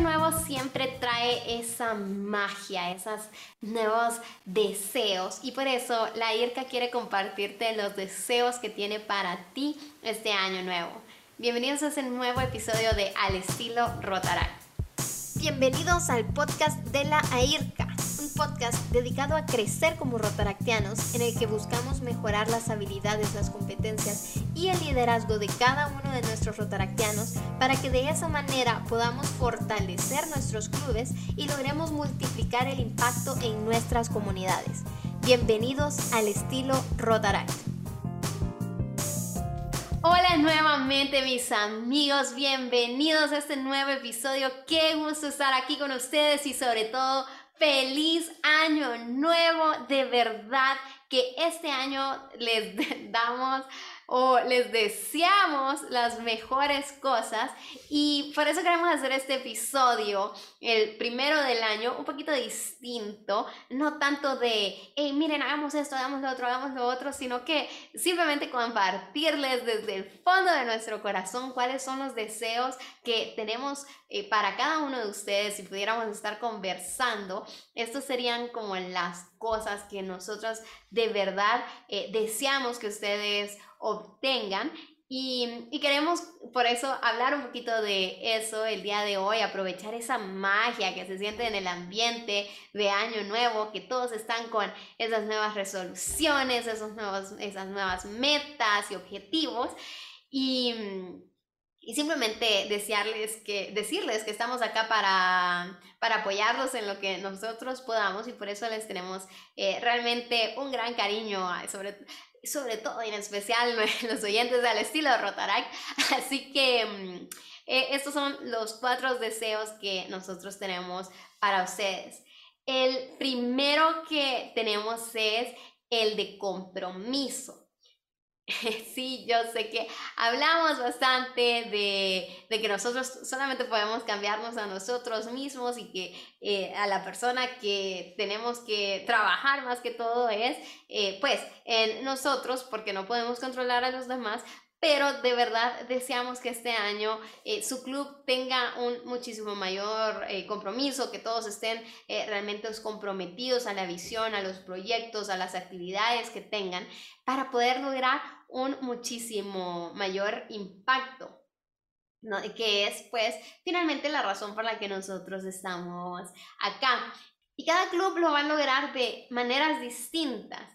nuevo siempre trae esa magia, esos nuevos deseos y por eso la IRCA quiere compartirte los deseos que tiene para ti este año nuevo. Bienvenidos a este nuevo episodio de Al estilo Rotaract. Bienvenidos al podcast de la AIRCA, un podcast dedicado a crecer como rotaractianos en el que buscamos mejorar las habilidades, las competencias y el liderazgo de cada uno de nuestros rotaractianos para que de esa manera podamos fortalecer nuestros clubes y logremos multiplicar el impacto en nuestras comunidades. Bienvenidos al estilo Rotaract. Hola nuevamente mis amigos, bienvenidos a este nuevo episodio. Qué gusto estar aquí con ustedes y sobre todo feliz año nuevo. De verdad que este año les damos o les deseamos las mejores cosas. Y por eso queremos hacer este episodio, el primero del año, un poquito distinto, no tanto de, hey, miren, hagamos esto, hagamos lo otro, hagamos lo otro, sino que simplemente compartirles desde el fondo de nuestro corazón cuáles son los deseos que tenemos eh, para cada uno de ustedes, si pudiéramos estar conversando, estos serían como las cosas que nosotros de verdad eh, deseamos que ustedes obtengan. Y, queremos por eso hablar un poquito de eso el día de hoy, aprovechar esa magia que se siente en el ambiente de año nuevo, que todos están con esas nuevas resoluciones, esos nuevos, esas nuevas metas y objetivos. Y, y simplemente desearles que, decirles que estamos acá para, para apoyarlos en lo que nosotros podamos y por eso les tenemos eh, realmente un gran cariño, sobre, sobre todo en especial los oyentes del estilo Rotaract. Así que mm, eh, estos son los cuatro deseos que nosotros tenemos para ustedes. El primero que tenemos es el de compromiso. Sí, yo sé que hablamos bastante de, que nosotros solamente podemos cambiarnos a nosotros mismos y que eh, a la persona que tenemos que trabajar más que todo es, eh, pues, en nosotros, porque no podemos controlar a los demás, pero de verdad deseamos que este año eh, su club tenga un muchísimo mayor compromiso, que todos estén realmente comprometidos a la visión, a los proyectos, a las actividades que tengan, para poder lograr un muchísimo mayor impacto. que es pues finalmente la razón por la que nosotros estamos acá. Y cada club lo va a lograr de maneras distintas.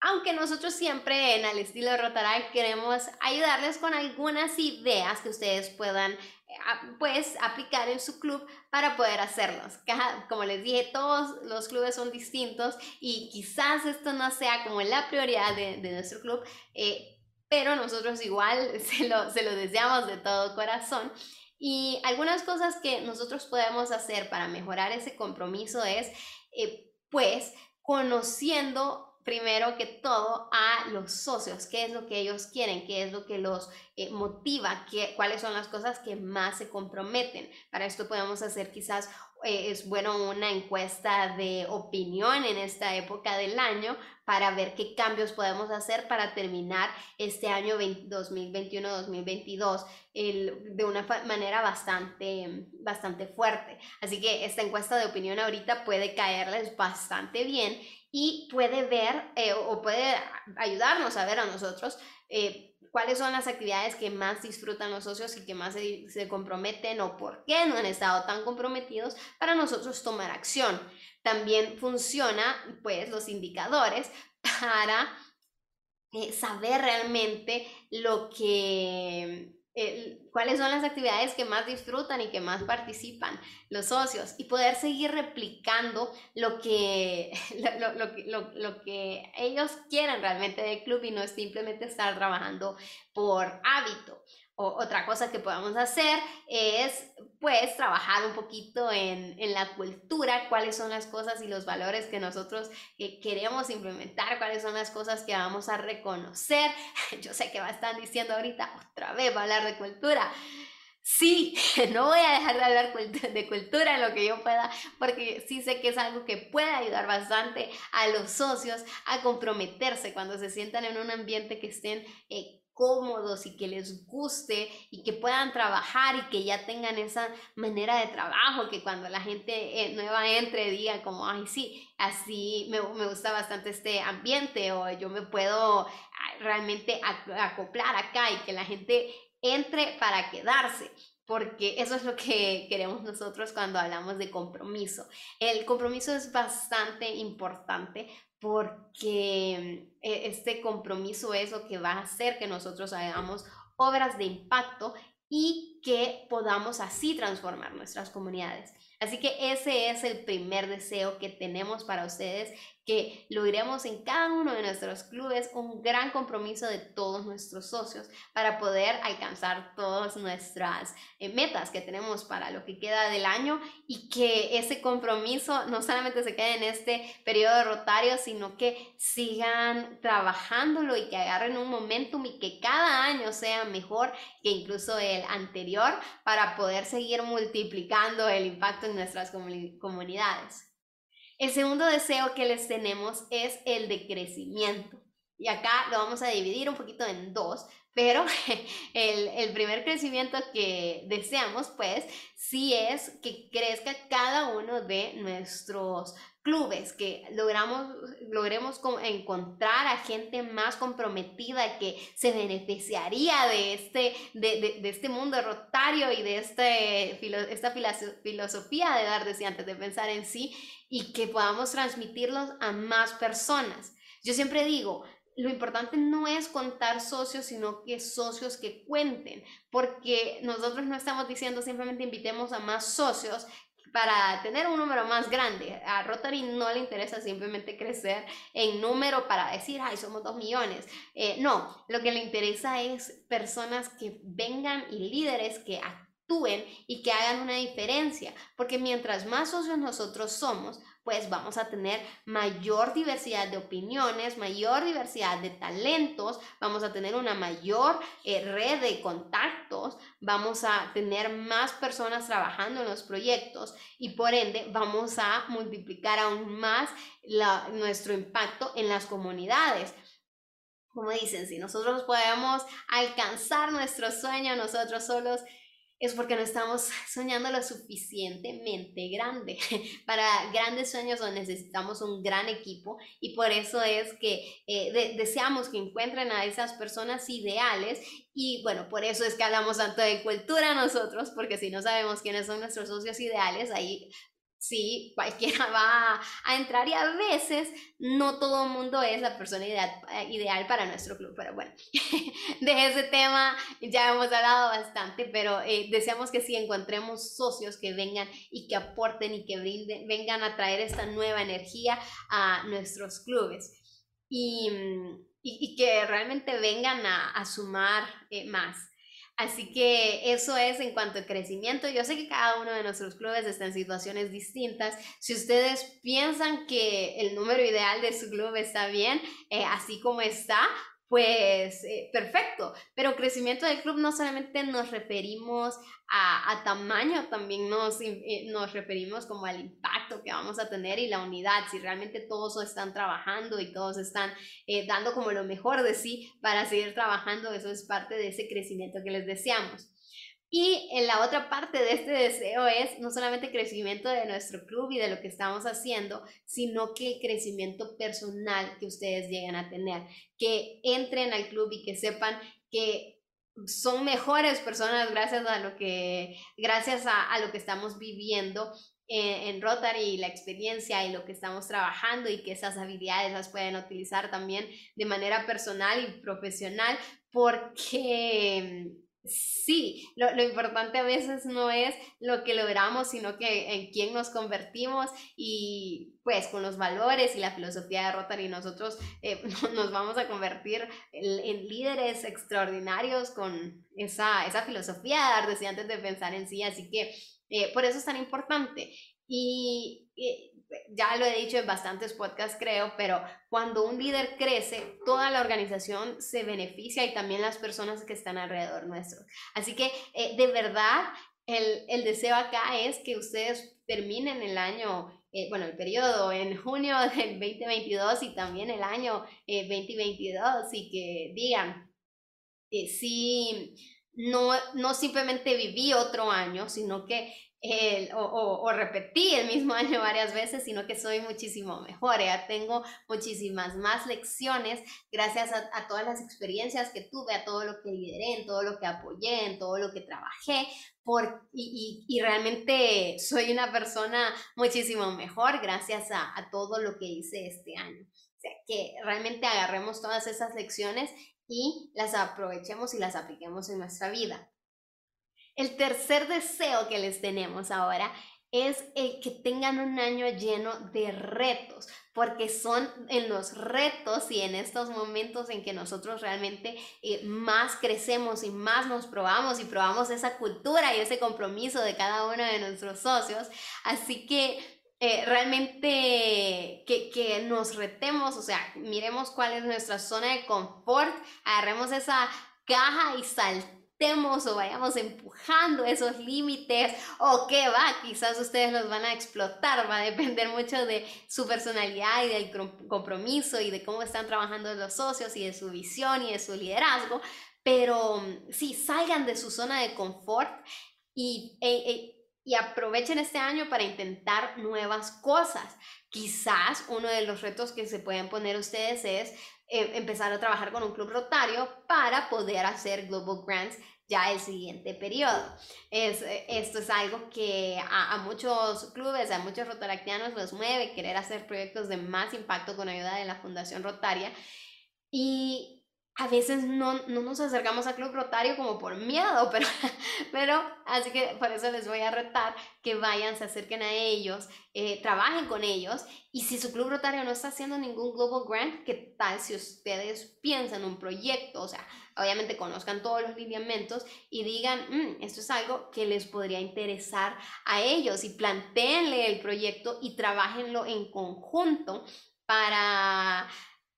Aunque nosotros siempre en el estilo de Rotaract queremos ayudarles con algunas ideas que ustedes puedan pues aplicar en su club para poder hacerlos. Como les dije, todos los clubes son distintos y quizás esto no sea como la prioridad de, nuestro club, eh, pero nosotros igual se lo, se lo deseamos de todo corazón. Y algunas cosas que nosotros podemos hacer para mejorar ese compromiso es, eh, pues, conociendo primero que todo a los socios, qué es lo que ellos quieren, qué es lo que los eh, motiva, qué, cuáles son las cosas que más se comprometen. Para esto podemos hacer quizás, eh, es bueno una encuesta de opinión en esta época del año para ver qué cambios podemos hacer para terminar este año 2021-2022 de una manera bastante, bastante fuerte. Así que esta encuesta de opinión ahorita puede caerles bastante bien y puede ver eh, o puede ayudarnos a ver a nosotros eh, cuáles son las actividades que más disfrutan los socios y que más se, se, comprometen o por qué no han estado tan comprometidos para nosotros tomar acción. También funciona pues los indicadores para eh, saber realmente lo que cuáles son las actividades que más disfrutan y que más participan los socios y poder seguir replicando lo que, lo, lo, que ellos quieren realmente del club y no simplemente estar trabajando por hábito otra cosa que podemos hacer es pues trabajar un poquito en, la cultura, cuáles son las cosas y los valores que nosotros eh, queremos implementar, cuáles son las cosas que vamos a reconocer. Yo sé que va a estar diciendo ahorita otra vez va a hablar de cultura. Sí, no voy a dejar de hablar de cultura en lo que yo pueda, porque sí sé que es algo que puede ayudar bastante a los socios a comprometerse cuando se sientan en un ambiente que estén eh, cómodos y que les guste y que puedan trabajar y que ya tengan esa manera de trabajo, que cuando la gente eh, nueva entre diga como, ay, sí, así me, me, gusta bastante este ambiente o yo me puedo ah, realmente acoplar acá y que la gente entre para quedarse porque eso es lo que queremos nosotros cuando hablamos de compromiso. El compromiso es bastante importante porque eh, este compromiso es lo que va a hacer que nosotros hagamos obras de impacto y que podamos así transformar nuestras comunidades. Así que ese es el primer deseo que tenemos para ustedes, que logremos en cada uno de nuestros clubes un gran compromiso de todos nuestros socios para poder alcanzar todas nuestras eh, metas que tenemos para lo que queda del año y que ese compromiso no solamente se quede en este periodo rotario, sino que sigan trabajándolo y que agarren un momentum y que cada año sea mejor que incluso el anterior para poder seguir multiplicando el impacto en nuestras comunidades. El segundo deseo que les tenemos es el de crecimiento. Y acá lo vamos a dividir un poquito en dos, pero el, primer crecimiento que deseamos, pues, sí es que crezca cada uno de nuestros clubes, que logramos, logremos encontrar a gente más comprometida que se beneficiaría de este, de, este mundo rotario y de este, esta filosofía de dar antes de pensar en sí y que podamos transmitirlos a más personas. Yo siempre digo, lo importante no es contar socios, sino que socios que cuenten, porque nosotros no estamos diciendo simplemente invitemos a más socios para tener un número más grande. A Rotary no le interesa simplemente crecer en número para decir, ay, somos dos millones. Eh, no, lo que le interesa es personas que vengan y líderes que actúen y que hagan una diferencia, porque mientras más socios nosotros somos, pues vamos a tener mayor diversidad de opiniones, mayor diversidad de talentos, vamos a tener una mayor eh, red de contactos, vamos a tener más personas trabajando en los proyectos y por ende vamos a multiplicar aún más nuestro impacto en las comunidades. Como dicen, si nosotros podemos alcanzar nuestro sueño nosotros solos, es porque no estamos soñando lo suficientemente grande. Para grandes sueños necesitamos un gran equipo y por eso es que eh, deseamos que encuentren a esas personas ideales y bueno, por eso es que hablamos tanto de cultura nosotros, porque si no sabemos quiénes son nuestros socios ideales, ahí Sí, cualquiera va a entrar y a veces no todo el mundo es la persona ideal, eh, ideal para nuestro club, pero bueno, de ese tema ya hemos hablado bastante, pero eh, deseamos que sí encontremos socios que vengan y que aporten y que brinden, vengan a traer esta nueva energía a nuestros clubes y, y, que realmente vengan a, a sumar eh, más. Así que eso es en cuanto a crecimiento. Yo sé que cada uno de nuestros clubes está en situaciones distintas. Si ustedes piensan que el número ideal de su club está bien, eh, así como está, pues eh, perfecto. Pero crecimiento del club no solamente nos referimos a, tamaño, también nos, eh, nos referimos como al impacto que vamos a tener y la unidad, si realmente todos están trabajando y todos están eh, dando como lo mejor de sí para seguir trabajando, eso es parte de ese crecimiento que les deseamos. Y en la otra parte de este deseo es no solamente crecimiento de nuestro club y de lo que estamos haciendo, sino que el crecimiento personal que ustedes lleguen a tener, que entren al club y que sepan que son mejores personas gracias a lo que, gracias a, lo que estamos viviendo en, en, Rotary, la experiencia y lo que estamos trabajando y que esas habilidades las pueden utilizar también de manera personal y profesional porque Sí, lo, importante a veces no es lo que logramos, sino que en quién nos convertimos y pues con los valores y la filosofía de Rotary nosotros eh, nos vamos a convertir en, líderes extraordinarios con esa, esa filosofía de desde antes de pensar en sí, así que eh, por eso es tan importante. Y ya lo he dicho en bastantes podcasts creo, pero cuando un líder crece, toda la organización se beneficia y también las personas que están alrededor nuestro. Así que eh, de verdad, el, el, deseo acá es que ustedes terminen el año, eh, bueno, el periodo en junio del 2022 y también el año 2022 eh, y que digan, eh, sí, no, no simplemente viví otro año, sino que el, o, o, repetí el mismo año varias veces, sino que soy muchísimo mejor. Ya tengo muchísimas más lecciones gracias a, todas las experiencias que tuve, a todo lo que lideré, en todo lo que apoyé, en todo lo que trabajé. Por, y realmente soy una persona muchísimo mejor gracias a, a todo lo que hice este año. O sea, que realmente agarremos todas esas lecciones y las aprovechemos y las apliquemos en nuestra vida. El tercer deseo que les tenemos ahora es el que tengan un año lleno de retos, porque son en los retos y en estos momentos en que nosotros realmente eh, más crecemos y más nos probamos y probamos esa cultura y ese compromiso de cada uno de nuestros socios. Así que eh, realmente que, que, nos retemos, o sea, miremos cuál es nuestra zona de confort, agarremos esa caja y saltemos o vayamos empujando esos límites o qué va, quizás ustedes los van a explotar, va a depender mucho de su personalidad y del compromiso y de cómo están trabajando los socios y de su visión y de su liderazgo, pero mm, sí, salgan de su zona de confort y, e, e, y aprovechen este año para intentar nuevas cosas. Quizás uno de los retos que se pueden poner ustedes es eh, empezar a trabajar con un club rotario para poder hacer Global Grants ya el siguiente periodo. Es, esto es algo que a, muchos clubes, a muchos rotaractianos los mueve, querer hacer proyectos de más impacto con ayuda de la Fundación Rotaria. Y a veces no, no, nos acercamos al Club Rotario como por miedo, pero, pero así que por eso les voy a retar que vayan, se acerquen a ellos, eh, trabajen con ellos y si su Club Rotario no está haciendo ningún Global Grant, ¿qué tal si ustedes piensan un proyecto? O sea, obviamente conozcan todos los lineamientos y digan, mm, esto es algo que les podría interesar a ellos y planteenle el proyecto y trabajenlo en conjunto para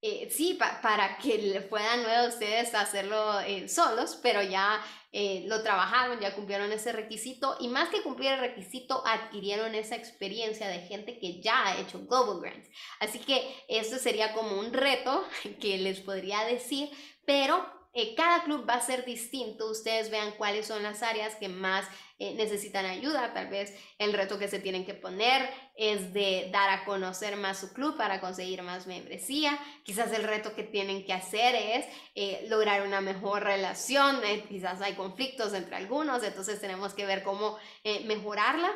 eh, sí, para que puedan ustedes hacerlo eh, solos, pero ya eh, lo trabajaron, ya cumplieron ese requisito y más que cumplir el requisito, adquirieron esa experiencia de gente que ya ha hecho Global Grants. Así que esto sería como un reto que les podría decir, pero eh, cada club va a ser distinto, ustedes vean cuáles son las áreas que más eh, necesitan ayuda, tal vez el reto que se tienen que poner es de dar a conocer más su club para conseguir más membresía, quizás el reto que tienen que hacer es eh, lograr una mejor relación, quizás hay conflictos entre algunos, entonces tenemos que ver cómo mejorarla.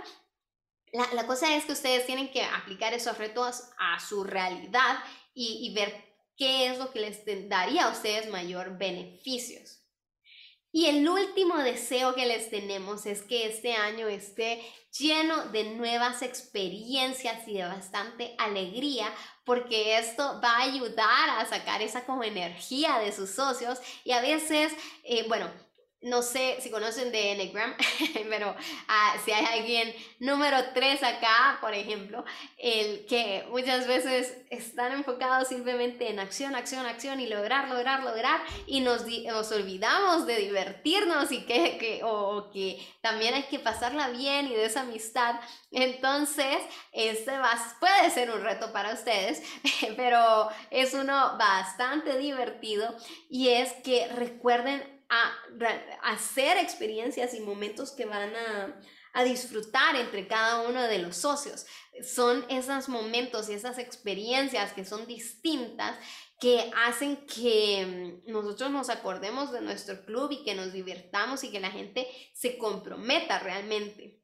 La, la, cosa es que ustedes tienen que aplicar esos retos a su realidad y, y ver qué es lo que les daría a ustedes mayor beneficios. Y el último deseo que les tenemos es que este año esté lleno de nuevas experiencias y de bastante alegría, porque esto va a ayudar a sacar esa como energía de sus socios y a veces, eh, bueno, no sé si conocen de Enneagram, pero ah, si hay alguien número 3 acá, por ejemplo, el que muchas veces están enfocados simplemente en acción, acción, acción y lograr, lograr, lograr y nos, nos olvidamos de divertirnos y que, que, o, que también hay que pasarla bien y de esa amistad. Entonces, este va, puede ser un reto para ustedes, pero es uno bastante divertido y es que recuerden a, hacer experiencias y momentos que van a, a disfrutar entre cada uno de los socios. Son esos momentos y esas experiencias que son distintas que hacen que mm, nosotros nos acordemos de nuestro club y que nos divirtamos y que la gente se comprometa realmente.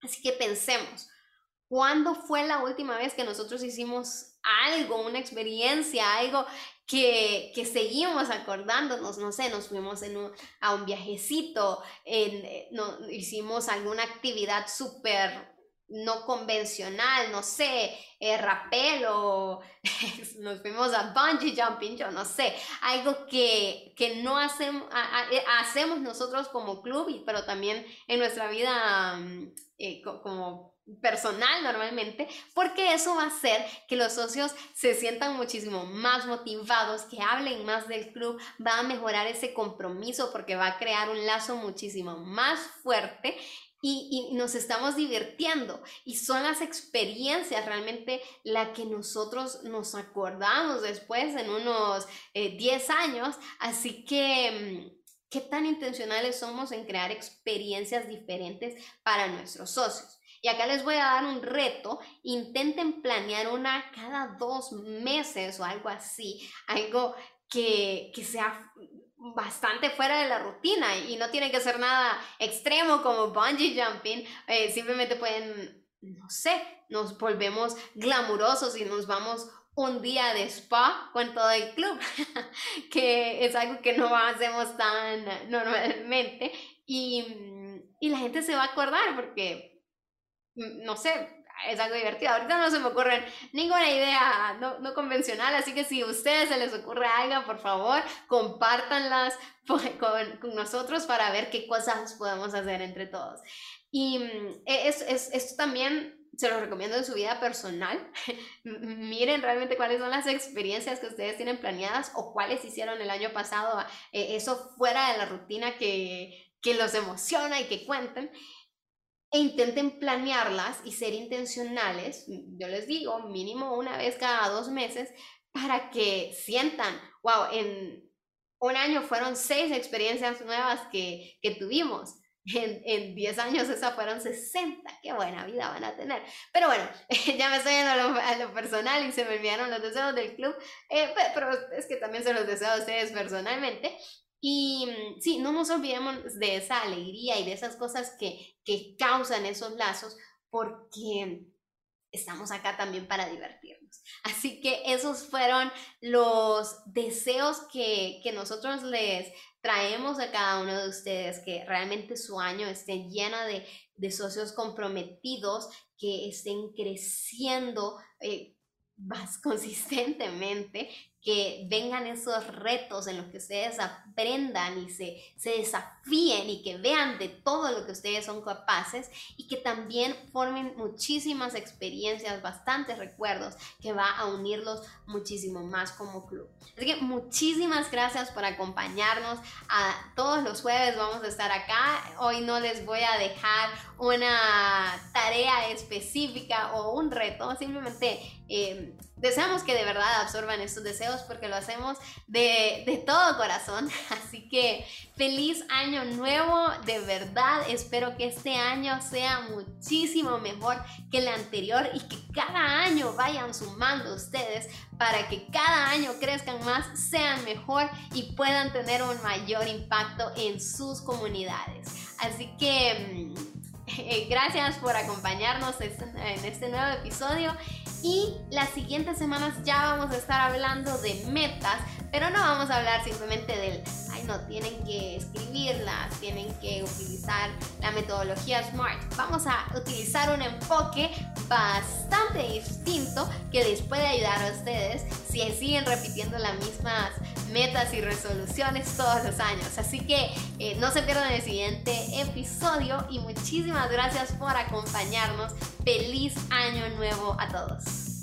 Así que pensemos, ¿cuándo fue la última vez que nosotros hicimos algo, una experiencia, algo que, que seguimos acordándonos, no sé, nos fuimos en a un viajecito, eh, no, hicimos alguna actividad súper no convencional, no sé, eh, rapel o nos fuimos a bungee jumping, yo no sé, algo que, que no hacemos, eh, hacemos nosotros como club, pero también en nuestra vida mm, como personal normalmente, porque eso va a hacer que los socios se sientan muchísimo más motivados, que hablen más del club, va a mejorar ese compromiso porque va a crear un lazo muchísimo más fuerte y, nos estamos divirtiendo. Y son las experiencias realmente la que nosotros nos acordamos después en unos 10 eh, años. Así que, mm, ¿qué tan intencionales somos en crear experiencias diferentes para nuestros socios? Y acá les voy a dar un reto. Intenten planear una cada dos meses o algo así. Algo que, que sea bastante fuera de la rutina y no tiene que ser nada extremo como bungee jumping, eh, simplemente pueden, no sé, nos volvemos glamurosos y nos vamos un día de spa con todo el club, que es algo que no hacemos tan normalmente y, y la gente se va a acordar porque, no sé, es algo divertido. Ahorita no se me ocurre ninguna idea no, no, convencional, así que si a ustedes se les ocurre algo, por favor, compártanlas con, con nosotros para ver qué cosas podemos hacer entre todos. Y mm, e, es, es, esto también se lo recomiendo en su vida personal. Miren realmente cuáles son las experiencias que ustedes tienen planeadas o cuáles hicieron el año pasado, eh, eso fuera de la rutina que, que los emociona y que cuenten e intenten planearlas y ser intencionales, yo les digo, mínimo una vez cada dos meses, para que sientan, wow, en un año fueron seis experiencias nuevas que, que tuvimos. En, en 10 años esas fueron 60. Qué buena vida van a tener. Pero bueno, ya me estoy yendo a lo, personal y se me olvidaron los deseos del club. Eh, pero es que también se los deseo a ustedes personalmente. Y mm, sí, no nos olvidemos de esa alegría y de esas cosas que, que causan esos lazos porque estamos acá también para divertirnos. Así que esos fueron los deseos que, que, nosotros les traemos a cada uno de ustedes, que realmente su año esté lleno de, de socios comprometidos, que estén creciendo eh, más consistentemente, que vengan esos retos en los que ustedes aprendan y se, se desafíen y que vean de todo lo que ustedes son capaces y que también formen muchísimas experiencias, bastantes recuerdos que va a unirlos muchísimo más como club. Así que muchísimas gracias por acompañarnos. A todos los jueves vamos a estar acá. Hoy no les voy a dejar una tarea específica o un reto, simplemente eh, deseamos que de verdad absorban estos deseos porque lo hacemos de, de, todo corazón. Así que feliz año nuevo, de verdad espero que este año sea muchísimo mejor que el anterior y que cada año vayan sumando ustedes para que cada año crezcan más, sean mejor y puedan tener un mayor impacto en sus comunidades. Así que mm, gracias por acompañarnos en este nuevo episodio y las siguientes semanas ya vamos a estar hablando de metas, pero no vamos a hablar simplemente del, ay no, tienen que escribirlas, tienen que utilizar la metodología SMART. Vamos a utilizar un enfoque bastante distinto que les puede ayudar a ustedes si siguen repitiendo las mismas metas y resoluciones todos los años. Así que eh, no se pierdan el siguiente episodio y muchísimas gracias por acompañarnos. Feliz año nuevo a todos.